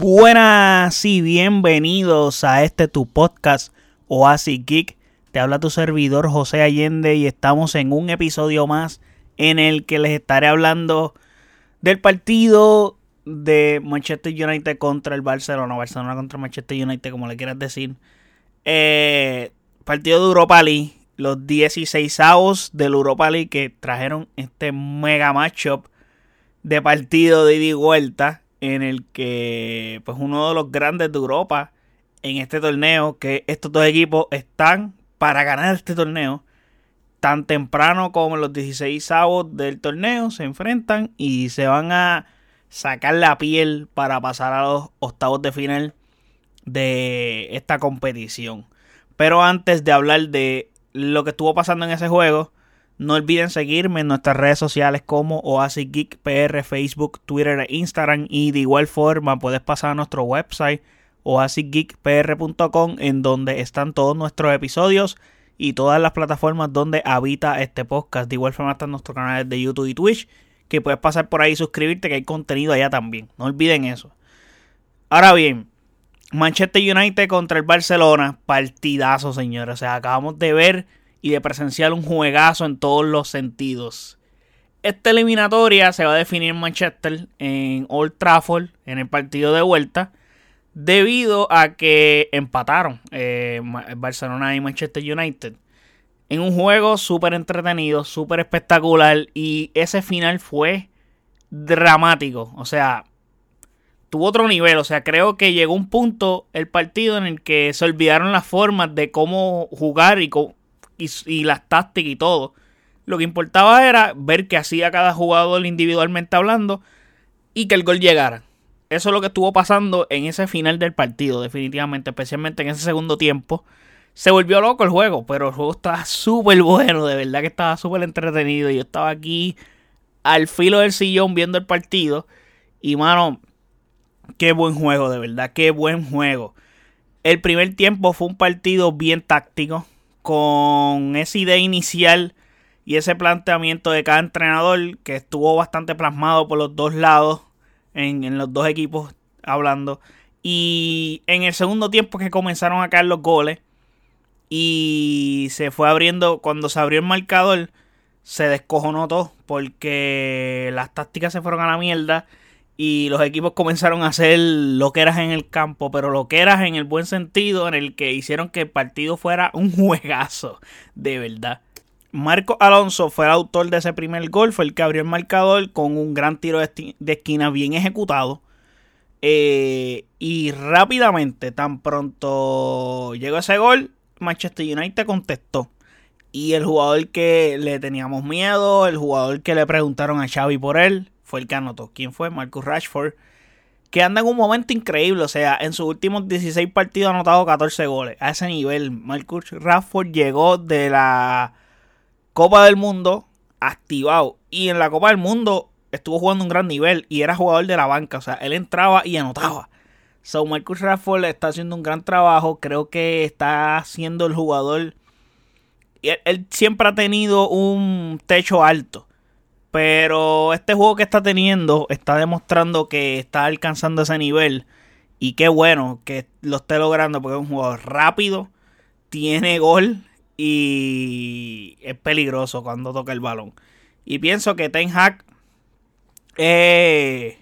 Buenas y bienvenidos a este tu podcast Oasis Geek. Te habla tu servidor José Allende y estamos en un episodio más en el que les estaré hablando del partido de Manchester United contra el Barcelona, Barcelona contra Manchester United, como le quieras decir. Eh, partido de Europa League, los 16 avos del Europa League que trajeron este mega matchup de partido de ida y vuelta en el que pues uno de los grandes de Europa en este torneo, que estos dos equipos están para ganar este torneo, tan temprano como los 16 avos del torneo, se enfrentan y se van a sacar la piel para pasar a los octavos de final de esta competición. Pero antes de hablar de lo que estuvo pasando en ese juego, no olviden seguirme en nuestras redes sociales como Oasis Geek Facebook, Twitter e Instagram. Y de igual forma puedes pasar a nuestro website oasisgeekpr.com en donde están todos nuestros episodios y todas las plataformas donde habita este podcast. De igual forma están nuestros canales de YouTube y Twitch que puedes pasar por ahí y suscribirte que hay contenido allá también. No olviden eso. Ahora bien, Manchester United contra el Barcelona, partidazo señores. O sea, acabamos de ver y de presenciar un juegazo en todos los sentidos. Esta eliminatoria se va a definir en Manchester, en Old Trafford, en el partido de vuelta, debido a que empataron eh, Barcelona y Manchester United. En un juego súper entretenido, súper espectacular y ese final fue dramático. O sea, tuvo otro nivel. O sea, creo que llegó un punto el partido en el que se olvidaron las formas de cómo jugar y, y, las tácticas y todo. Lo que importaba era ver qué hacía cada jugador individualmente hablando y que el gol llegara. Eso es lo que estuvo pasando en ese final del partido, definitivamente, especialmente en ese segundo tiempo. Se volvió loco el juego, pero el juego estaba súper bueno, de verdad que estaba súper entretenido. Yo estaba aquí al filo del sillón viendo el partido. Y mano, qué buen juego, de verdad, qué buen juego. El primer tiempo fue un partido bien táctico con esa idea inicial y ese planteamiento de cada entrenador que estuvo bastante plasmado por los dos lados, en, los dos equipos hablando. Y en el segundo tiempo que comenzaron a caer los goles y se fue abriendo, cuando se abrió el marcador, se descojonó todo porque las tácticas se fueron a la mierda y los equipos comenzaron a hacer lo que eras en el campo, pero lo que eras en el buen sentido, en el que hicieron que el partido fuera un juegazo, de verdad. Marco Alonso fue el autor de ese primer gol, fue el que abrió el marcador con un gran tiro de, esquina bien ejecutado. Eh, y rápidamente, tan pronto llegó ese gol, Manchester United contestó. Y el jugador que le teníamos miedo, el jugador que le preguntaron a Xavi por él, fue el que anotó. ¿Quién fue? Marcus Rashford. Que anda en un momento increíble. O sea, en sus últimos 16 partidos ha anotado 14 goles. A ese nivel, Marcus Rashford llegó de la Copa del Mundo activado. Y en la Copa del Mundo estuvo jugando un gran nivel. Y era jugador de la banca. O sea, él entraba y anotaba. So, Marcus Rashford está haciendo un gran trabajo. Creo que está siendo el jugador. él siempre ha tenido un techo alto. Pero este juego que está teniendo está demostrando que está alcanzando ese nivel. Y qué bueno que lo esté logrando porque es un jugador rápido, tiene gol y es peligroso cuando toca el balón. Y pienso que Ten Hag eh,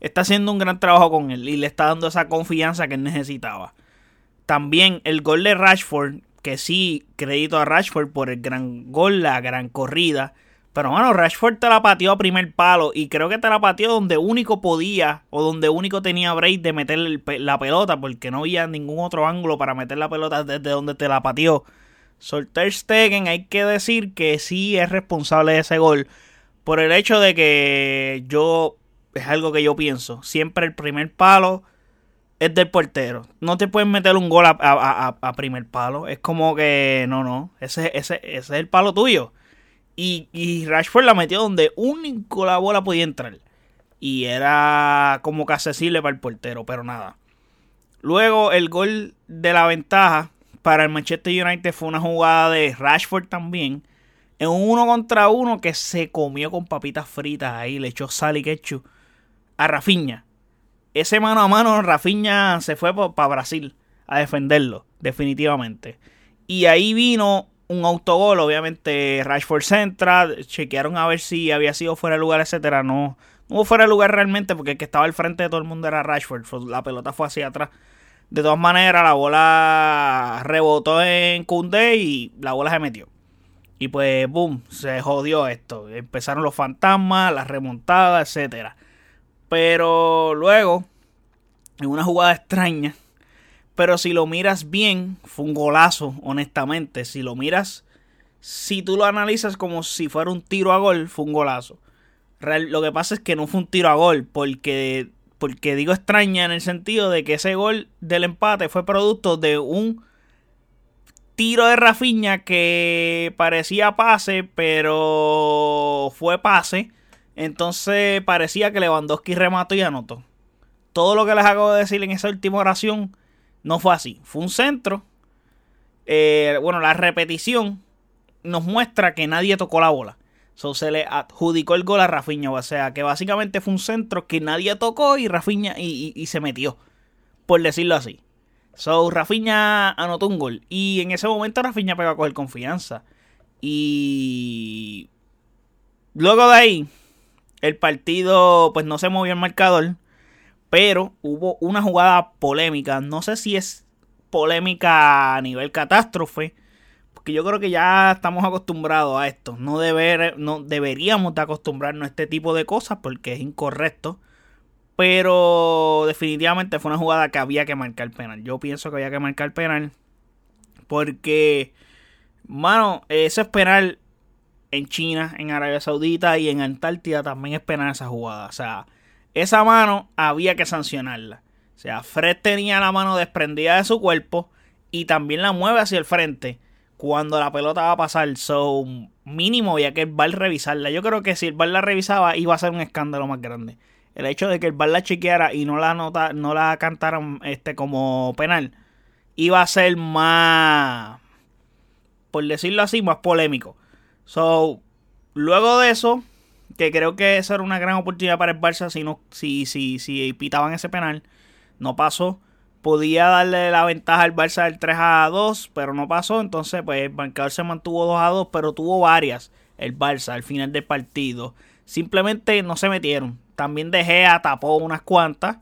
está haciendo un gran trabajo con él y le está dando esa confianza que él necesitaba. También el gol de Rashford, que sí, crédito a Rashford por el gran gol, la gran corrida pero bueno, Rashford te la pateó a primer palo y creo que te la pateó donde único podía o donde único tenía break de meter la pelota porque no había ningún otro ángulo para meter la pelota desde donde te la pateó. Solter Stegen hay que decir que sí es responsable de ese gol por el hecho de que yo es algo que yo pienso. Siempre el primer palo es del portero. No te puedes meter un gol a, primer palo. Es como que no, no. Ese, ese, ese es el palo tuyo. Y, Rashford la metió donde único la bola podía entrar. Y era como que accesible para el portero, pero nada. Luego el gol de la ventaja para el Manchester United fue una jugada de Rashford también. En un uno contra uno que se comió con papitas fritas ahí, le echó sal y ketchup a Rafinha. ese mano a mano, Rafinha se fue para Brasil a defenderlo, definitivamente. Y ahí vino un autogol, obviamente Rashford centra, chequearon a ver si había sido fuera de lugar, etcétera. No, no hubo fuera de lugar realmente porque el que estaba al frente de todo el mundo era Rashford. La pelota fue hacia atrás. De todas maneras, la bola rebotó en Kunde y la bola se metió. Y pues, boom, se jodió esto. Empezaron los fantasmas, las remontadas, etcétera. Pero luego, en una jugada extraña, pero si lo miras bien, fue un golazo, honestamente. Si lo miras, si tú lo analizas como si fuera un tiro a gol, fue un golazo. lo que pasa es que no fue un tiro a gol, porque, porque digo extraña en el sentido de que ese gol del empate fue producto de un tiro de Rafiña que parecía pase, pero fue pase. Entonces parecía que Lewandowski remató y anotó. Todo lo que les acabo de decir en esa última oración no fue así. Fue un centro. Eh, bueno, la repetición nos muestra que nadie tocó la bola. So, se le adjudicó el gol a Rafinha. O sea, que básicamente fue un centro que nadie tocó y Rafinha y, se metió. Por decirlo así. So, Rafinha anotó un gol. Y en ese momento Rafinha pegó a coger confianza. Y luego de ahí, el partido pues no se movió el marcador. Pero hubo una jugada polémica. No sé si es polémica a nivel catástrofe. Porque yo creo que ya estamos acostumbrados a esto. No, deber, no deberíamos de acostumbrarnos a este tipo de cosas porque es incorrecto. Pero definitivamente fue una jugada que había que marcar penal. Yo pienso que había que marcar penal. Porque, mano, eso es penal en China, en Arabia Saudita y en Antártida también es penal esa jugada. O sea, esa mano había que sancionarla. O sea, Fred tenía la mano desprendida de su cuerpo y también la mueve hacia el frente cuando la pelota va a pasar. So, mínimo había que el VAR revisarla. Yo creo que si el VAR la revisaba iba a ser un escándalo más grande. El hecho de que el VAR la chequeara y no la nota, no la cantaran este, como penal iba a ser más, por decirlo así, más polémico. So, luego de eso, que creo que esa era una gran oportunidad para el Barça si, no, si, si, si pitaban ese penal. No pasó. Podía darle la ventaja al Barça del 3 a 2, pero no pasó. Entonces, pues el marcador se mantuvo 2 a 2, pero tuvo varias el Barça al final del partido. Simplemente no se metieron. También De Gea tapó unas cuantas.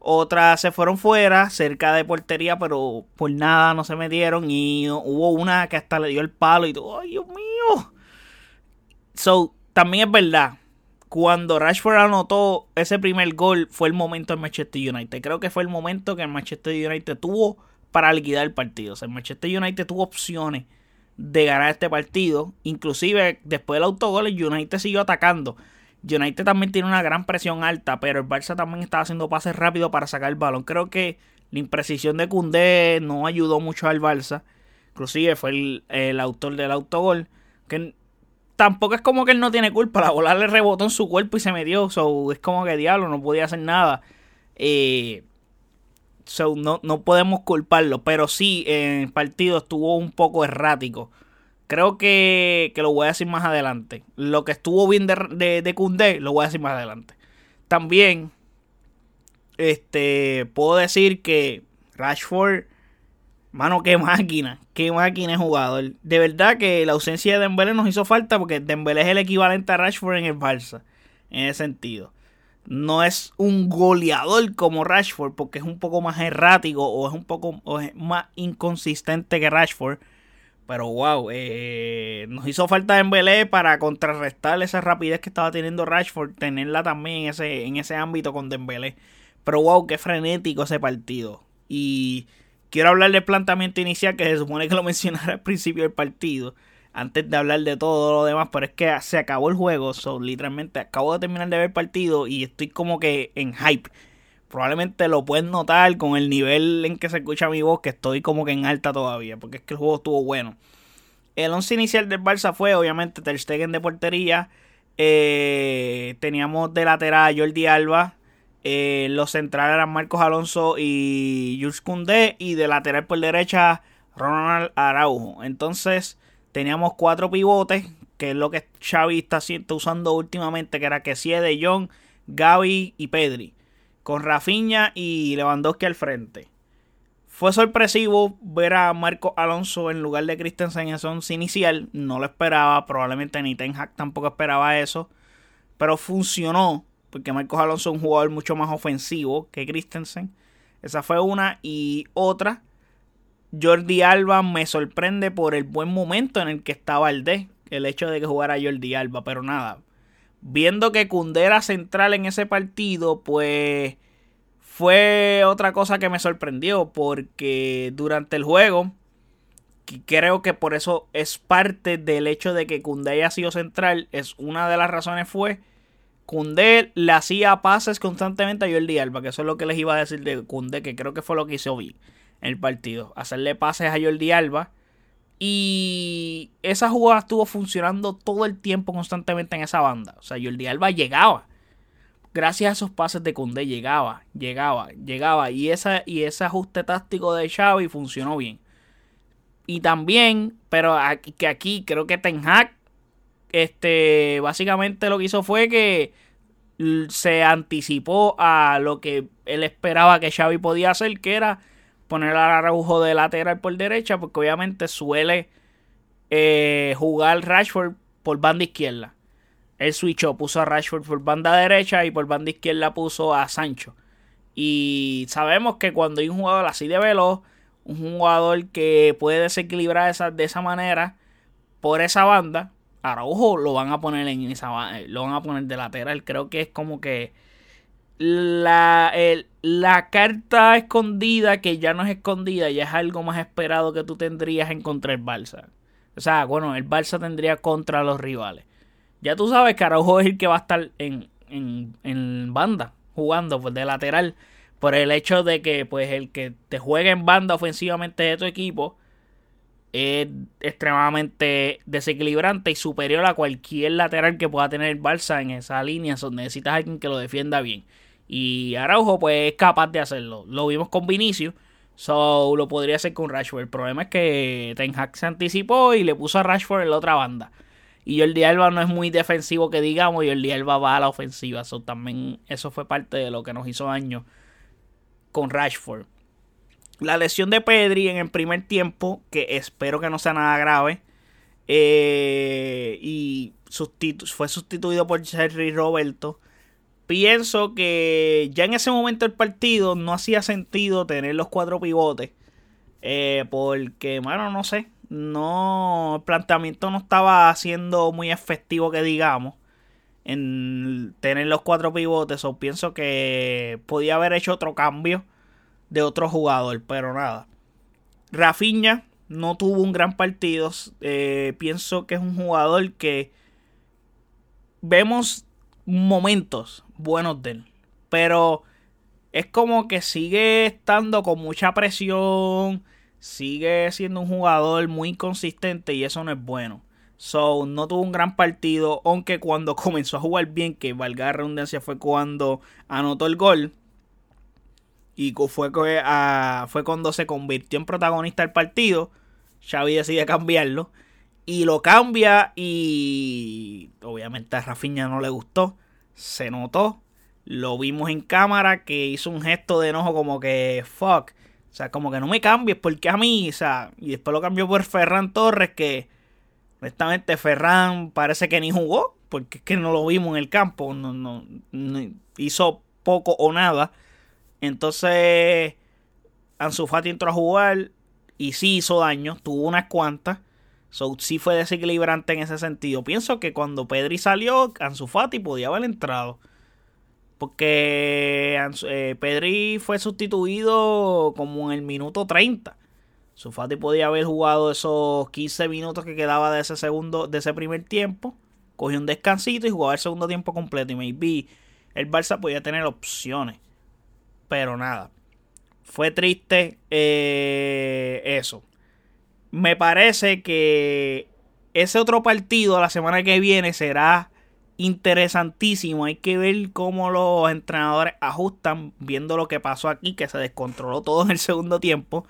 Otras se fueron fuera, cerca de portería, pero por nada no se metieron. Y hubo una que hasta le dio el palo y todo. ¡Ay, Dios mío! So, también es verdad, cuando Rashford anotó ese primer gol fue el momento del Manchester United. Creo que fue el momento que el Manchester United tuvo para liquidar el partido. O sea, el Manchester United tuvo opciones de ganar este partido. Inclusive después del autogol el United siguió atacando. United también tiene una gran presión alta, pero el Barça también estaba haciendo pases rápidos para sacar el balón. Creo que la imprecisión de Koundé no ayudó mucho al Barça. Inclusive fue el, el autor del autogol. Que tampoco es como que él no tiene culpa. La bola le rebotó en su cuerpo y se metió. So, es como que diablo, no podía hacer nada. Eh, so, no, no podemos culparlo. Pero sí, en el partido estuvo un poco errático. Creo que, que lo voy a decir más adelante. Lo que estuvo bien de, de, de lo voy a decir más adelante. También, este, puedo decir que Rashford Mano, qué máquina, qué máquina es jugador. De verdad que la ausencia de Dembélé nos hizo falta porque Dembélé es el equivalente a Rashford en el Barça, en ese sentido. No es un goleador como Rashford porque es un poco más errático o es un poco más inconsistente que Rashford. Pero wow, eh, nos hizo falta Dembélé para contrarrestar esa rapidez que estaba teniendo Rashford, tenerla también en ese, en ese ámbito con Dembélé. Pero wow, qué frenético ese partido. Y quiero hablar del planteamiento inicial que se supone que lo mencionara al principio del partido. Antes de hablar de todo lo demás, pero es que se acabó el juego. So, literalmente acabo de terminar de ver el partido y estoy como que en hype. Probablemente lo pueden notar con el nivel en que se escucha mi voz, que estoy como que en alta todavía, porque es que el juego estuvo bueno. El once inicial del Barça fue obviamente Ter Stegen de portería. Eh, teníamos de lateral Jordi Alba, eh, los centrales eran Marcos Alonso y Jules Koundé. Y de lateral por derecha, Ronald Araujo. Entonces, teníamos cuatro pivotes, que es lo que Xavi está, usando últimamente, que era que de Jong, Gaby y Pedri. con Rafinha y Lewandowski al frente. Fue sorpresivo ver a Marco Alonso en lugar de Christensen en ese inicial. No lo esperaba, probablemente ni Ten tampoco esperaba eso. Pero funcionó, porque Marcos Alonso es un jugador mucho más ofensivo que Christensen. Esa fue una. Y otra, Jordi Alba me sorprende por el buen momento en el que estaba el D. El hecho de que jugara Jordi Alba, pero nada. Viendo que Cundera era central en ese partido, pues fue otra cosa que me sorprendió porque durante el juego, creo que por eso es parte del hecho de que Cundé haya sido central, es una de las razones fue Cundé le hacía pases constantemente a Jordi Alba, que eso es lo que les iba a decir de Cundé, que creo que fue lo que hizo bien en el partido, hacerle pases a Jordi Alba. Y esa jugada estuvo funcionando todo el tiempo constantemente en esa banda. O sea, Jordi Alba llegaba gracias a esos pases de Cundé llegaba, llegaba, llegaba. Y, esa, y ese ajuste táctico de Xavi funcionó bien. Y también, pero aquí, que aquí creo que Ten Hag, este, básicamente lo que hizo fue que se anticipó a lo que él esperaba que Xavi podía hacer, que era poner al Araujo de lateral por derecha, porque obviamente suele eh, jugar Rashford por banda izquierda. Él switchó, puso a Rashford por banda derecha y por banda izquierda puso a Sancho. Y sabemos que cuando hay un jugador así de veloz, un jugador que puede desequilibrar esa, de esa manera por esa banda, Araujo lo van a poner en esa lo van a poner de lateral. Creo que es como que la, la carta escondida que ya no es escondida, ya es algo más esperado que tú tendrías en contra el Barça. O sea, bueno, el Barça tendría contra los rivales. Ya tú sabes que Araujo es el que va a estar en, en, banda, jugando pues, de lateral. Por el hecho de que pues el que te juegue en banda ofensivamente de tu equipo es extremadamente desequilibrante y superior a cualquier lateral que pueda tener el Barça en esa línea necesitas alguien que lo defienda bien. Y Araujo pues es capaz de hacerlo. Lo vimos con Vinicius. So, lo podría hacer con Rashford. El problema es que Ten Hag se anticipó y le puso a Rashford en la otra banda. Y Jordi Alba no es muy defensivo que digamos, Jordi Alba va a la ofensiva. Eso también, eso fue parte de lo que nos hizo daño con Rashford. La lesión de Pedri en el primer tiempo, que espero que no sea nada grave. Eh, y fue sustituido por Jerry Roberto. Pienso que ya en ese momento del partido no hacía sentido tener los cuatro pivotes. Eh, porque, bueno, no sé no, el planteamiento no estaba siendo muy efectivo que digamos en tener los cuatro pivotes o pienso que podía haber hecho otro cambio de otro jugador, pero nada. Rafinha no tuvo un gran partido, eh, pienso que es un jugador que vemos momentos buenos de él, pero es como que sigue estando con mucha presión, sigue siendo un jugador muy consistente y eso no es bueno. So, no tuvo un gran partido, aunque cuando comenzó a jugar bien, que valga la redundancia, fue cuando anotó el gol. Y fue, fue cuando se convirtió en protagonista del partido. Xavi decide cambiarlo. Y lo cambia y obviamente a Rafinha no le gustó. Se notó. Lo vimos en cámara que hizo un gesto de enojo como que fuck. O sea, como que no me cambies, porque a mí, o sea, y después lo cambió por Ferran Torres, que honestamente Ferran parece que ni jugó, porque es que no lo vimos en el campo, no, no, hizo poco o nada. Entonces, Ansu Fati entró a jugar y sí hizo daño, tuvo unas cuantas. So, sí fue desequilibrante en ese sentido. Pienso que cuando Pedri salió, Ansu Fati podía haber entrado. Porque eh, Pedri fue sustituido como en el minuto 30. Sufati podía haber jugado esos 15 minutos que quedaba de ese segundo, de ese primer tiempo. Cogió un descansito y jugaba el segundo tiempo completo. Y maybe el Barça podía tener opciones. Pero nada. Fue triste eh, eso. Me parece que ese otro partido la semana que viene será interesantísimo. Hay que ver cómo los entrenadores ajustan viendo lo que pasó aquí, que se descontroló todo en el segundo tiempo.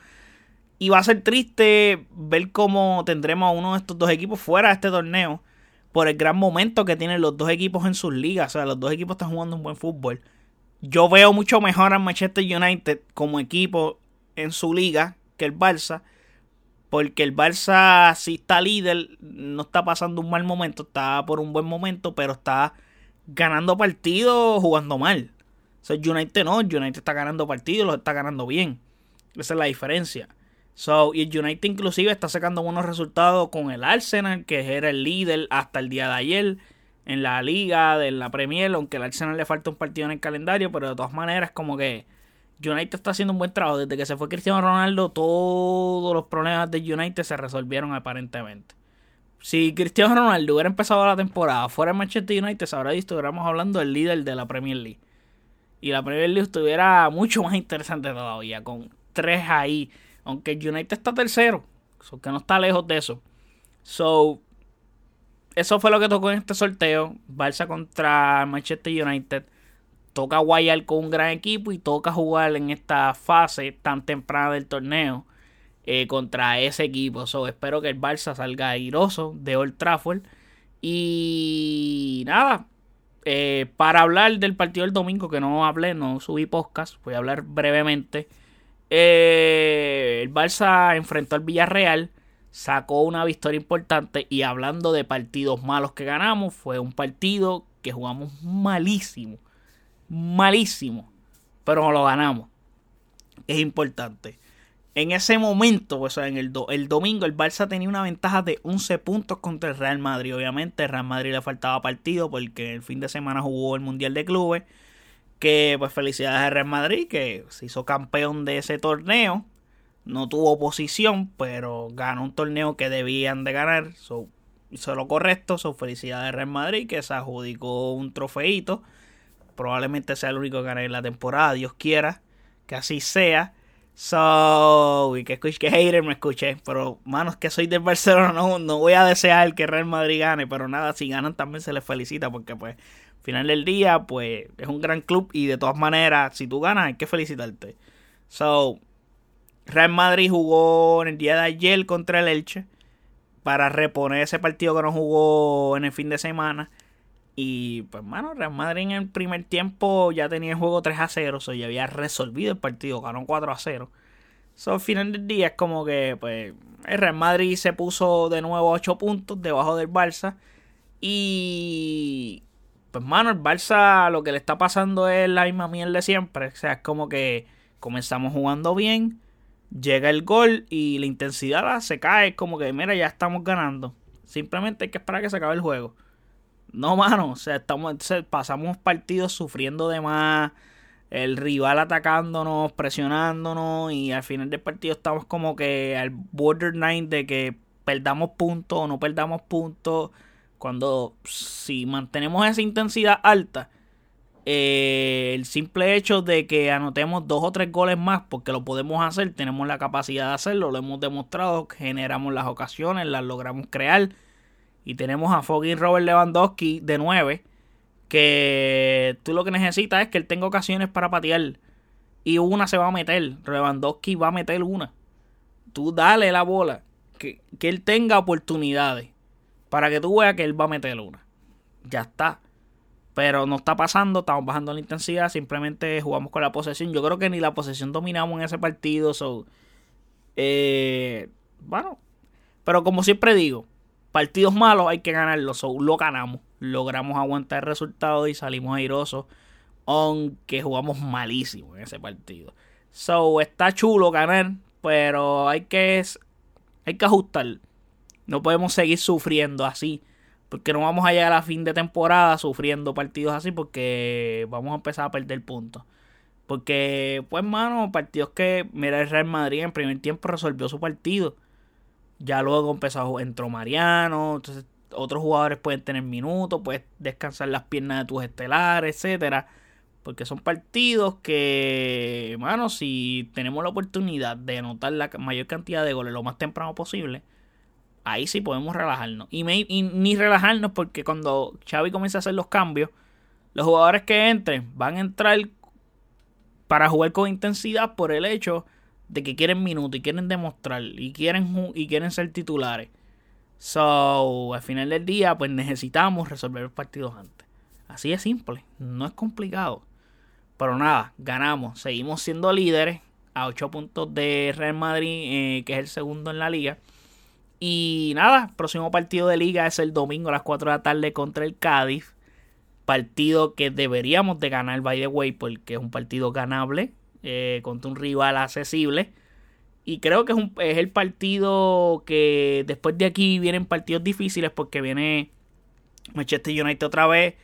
Y va a ser triste ver cómo tendremos a uno de estos dos equipos fuera de este torneo por el gran momento que tienen los dos equipos en sus ligas. O sea, los dos equipos están jugando un buen fútbol. Yo veo mucho mejor al Manchester United como equipo en su liga que el Barça. Porque el Barça, si está líder, no está pasando un mal momento, está por un buen momento, pero está ganando partidos jugando mal. O sea, United no, United está ganando partidos, los está ganando bien. Esa es la diferencia. So, y el United inclusive está sacando buenos resultados con el Arsenal, que era el líder hasta el día de ayer en la liga, de la Premier, aunque al Arsenal le falta un partido en el calendario, pero de todas maneras como que United está haciendo un buen trabajo. Desde que se fue Cristiano Ronaldo, todos los problemas de United se resolvieron aparentemente. Si Cristiano Ronaldo hubiera empezado la temporada fuera de Manchester United, ahora estuviéramos hablando del líder de la Premier League. Y la Premier League estuviera mucho más interesante todavía, con tres ahí. Aunque United está tercero, que no está lejos de eso. So, eso fue lo que tocó en este sorteo. Barça contra Manchester United toca guayar con un gran equipo y toca jugar en esta fase tan temprana del torneo eh, contra ese equipo. So, espero que el Barça salga airoso de Old Trafford. Y nada, eh, para hablar del partido del domingo, que no hablé, no subí podcast, voy a hablar brevemente. Eh, el Barça enfrentó al Villarreal, sacó una victoria importante y hablando de partidos malos que ganamos, fue un partido que jugamos malísimo malísimo, pero lo ganamos. Es importante. En ese momento, o sea, en el, el domingo, el Barça tenía una ventaja de 11 puntos contra el Real Madrid. Obviamente, el Real Madrid le faltaba partido porque el fin de semana jugó el Mundial de Clubes. Que, pues, felicidades al Real Madrid, que se hizo campeón de ese torneo. No tuvo oposición, pero ganó un torneo que debían de ganar. hizo lo correcto. Son felicidades al Real Madrid, que se adjudicó un trofeito probablemente sea el único que gane en la temporada, Dios quiera que así sea. So, y que escuche que hater me escuché, pero manos que soy del Barcelona, no, no voy a desear que Real Madrid gane, pero nada, si ganan también se les felicita porque pues final del día pues es un gran club y de todas maneras si tú ganas hay que felicitarte. So, Real Madrid jugó en el día de ayer contra el Elche para reponer ese partido que no jugó en el fin de semana y pues, mano, Real Madrid en el primer tiempo ya tenía el juego 3 a 0, o ya había resolvido el partido, ganó 4 a 0. So, al final del día es como que, pues, el Real Madrid se puso de nuevo 8 puntos debajo del Barça. Y, pues, mano, el Barça lo que le está pasando es la misma mierda de siempre. O sea, es como que comenzamos jugando bien, llega el gol y la intensidad se cae. Como que, mira, ya estamos ganando. Simplemente hay que esperar que se acabe el juego. No, mano, o sea, estamos, pasamos partidos sufriendo de más, el rival atacándonos, presionándonos y al final del partido estamos como que al borderline de que perdamos puntos o no perdamos puntos. Cuando si mantenemos esa intensidad alta, eh, el simple hecho de que anotemos dos o tres goles más, porque lo podemos hacer, tenemos la capacidad de hacerlo, lo hemos demostrado, generamos las ocasiones, las logramos crear y tenemos a fucking Robert Lewandowski de 9. Que tú lo que necesitas es que él tenga ocasiones para patear. Y una se va a meter. Lewandowski va a meter una. Tú dale la bola. Que, que él tenga oportunidades. Para que tú veas que él va a meter una. Ya está. Pero no está pasando, estamos bajando la intensidad, simplemente jugamos con la posesión. Yo creo que ni la posesión dominamos en ese partido. So, eh, bueno, pero como siempre digo, partidos malos hay que ganarlos. lo ganamos. Logramos aguantar el resultado y salimos airosos. Aunque jugamos malísimo en ese partido. So, está chulo ganar. Pero hay que, hay que ajustar. No podemos seguir sufriendo así. Porque no vamos a llegar a fin de temporada sufriendo partidos así. Porque vamos a empezar a perder puntos. Porque, pues, mano, partidos que. Mira, el Real Madrid en primer tiempo resolvió su partido. Ya luego empezó, entró Mariano, entonces otros jugadores pueden tener minutos, puedes descansar las piernas de tus estelares, etcétera. Porque son partidos que, hermano, si tenemos la oportunidad de anotar la mayor cantidad de goles lo más temprano posible, ahí sí podemos relajarnos. Y, ni relajarnos porque cuando Xavi comienza a hacer los cambios, los jugadores que entren van a entrar para jugar con intensidad por el hecho de que quieren minutos y quieren demostrar y quieren, y quieren ser titulares. So, al final del día, pues necesitamos resolver los partidos antes. Así de simple, no es complicado. Pero nada, ganamos. Seguimos siendo líderes a 8 puntos de Real Madrid, eh, que es el segundo en la liga. Y nada, próximo partido de liga es el domingo a las 4 de la tarde contra el Cádiz. Partido que deberíamos de ganar, by the way, porque es un partido ganable eh, contra un rival accesible. Y creo que es, un, es el partido que después de aquí vienen partidos difíciles porque viene Manchester United otra vez.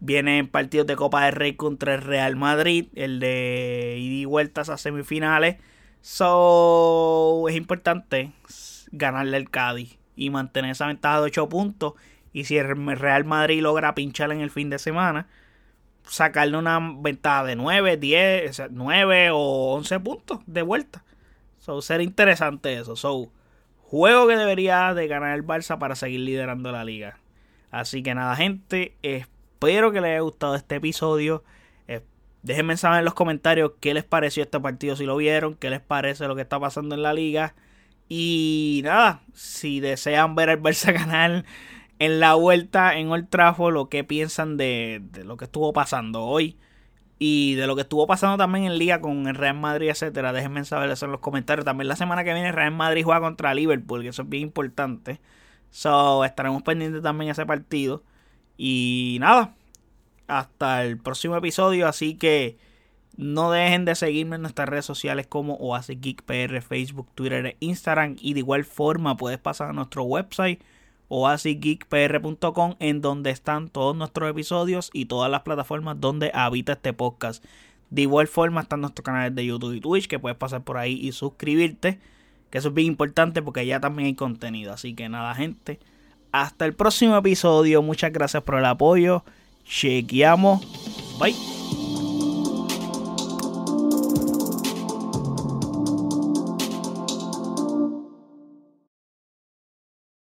Vienen partidos de Copa del Rey contra el Real Madrid. El de ida y vueltas a semifinales. So, es importante ganarle al Cádiz y mantener esa ventaja de 8 puntos. Y si el Real Madrid logra pinchar en el fin de semana, sacarle una ventaja de 9, 10, 9 o 11 puntos de vuelta. So, ser interesante eso. So, juego que debería de ganar el Barça para seguir liderando la liga. Así que nada, gente, espero que les haya gustado este episodio. Eh, déjenme saber en los comentarios qué les pareció este partido, si lo vieron, qué les parece lo que está pasando en la liga. Y nada, si desean ver al Barça ganar en la vuelta en Old Trafford, lo que piensan de, lo que estuvo pasando hoy y de lo que estuvo pasando también en Liga con el Real Madrid, etcétera. Déjenme saber eso en los comentarios. También la semana que viene el Real Madrid juega contra Liverpool, que eso es bien importante. So, estaremos pendientes también de ese partido. Y nada, hasta el próximo episodio. Así que no dejen de seguirme en nuestras redes sociales como Oasis Geek PR, Facebook, Twitter e Instagram. Y de igual forma puedes pasar a nuestro website oasisgeekpr.com en donde están todos nuestros episodios y todas las plataformas donde habita este podcast. De igual forma están nuestros canales de YouTube y Twitch que puedes pasar por ahí y suscribirte. Que eso es bien importante porque ya también hay contenido. Así que nada gente. Hasta el próximo episodio. Muchas gracias por el apoyo. Chequeamos. Bye.